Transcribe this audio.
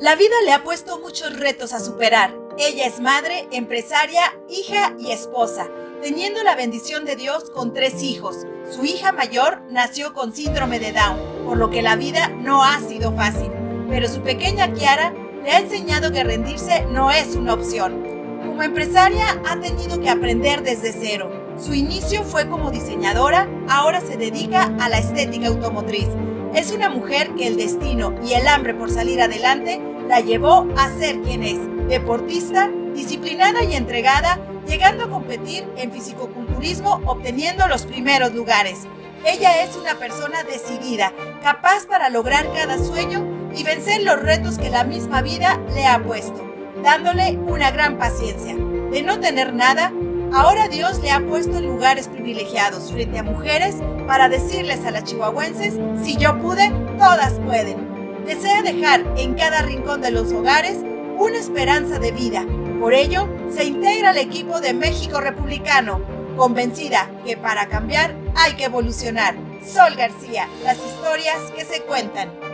La vida le ha puesto muchos retos a superar. Ella es madre, empresaria, hija y esposa, teniendo la bendición de Dios con tres hijos. Su hija mayor nació con síndrome de Down, por lo que la vida no ha sido fácil. Pero su pequeña Kiara le ha enseñado que rendirse no es una opción. Como empresaria ha tenido que aprender desde cero. Su inicio fue como diseñadora, ahora se dedica a la estética automotriz. Es una mujer que el destino y el hambre por salir adelante la llevó a ser quien es, deportista, disciplinada y entregada, llegando a competir en fisicoculturismo obteniendo los primeros lugares. Ella es una persona decidida, capaz para lograr cada sueño y vencer los retos que la misma vida le ha puesto, dándole una gran paciencia. De no tener nada, ahora Dios le ha puesto en lugares privilegiados frente a mujeres para decirles a las chihuahuenses, si yo pude, todas pueden. Desea dejar en cada rincón de los hogares una esperanza de vida. Por ello, se integra al equipo de México Republicano, convencida que para cambiar hay que evolucionar. Sol García, las historias que se cuentan.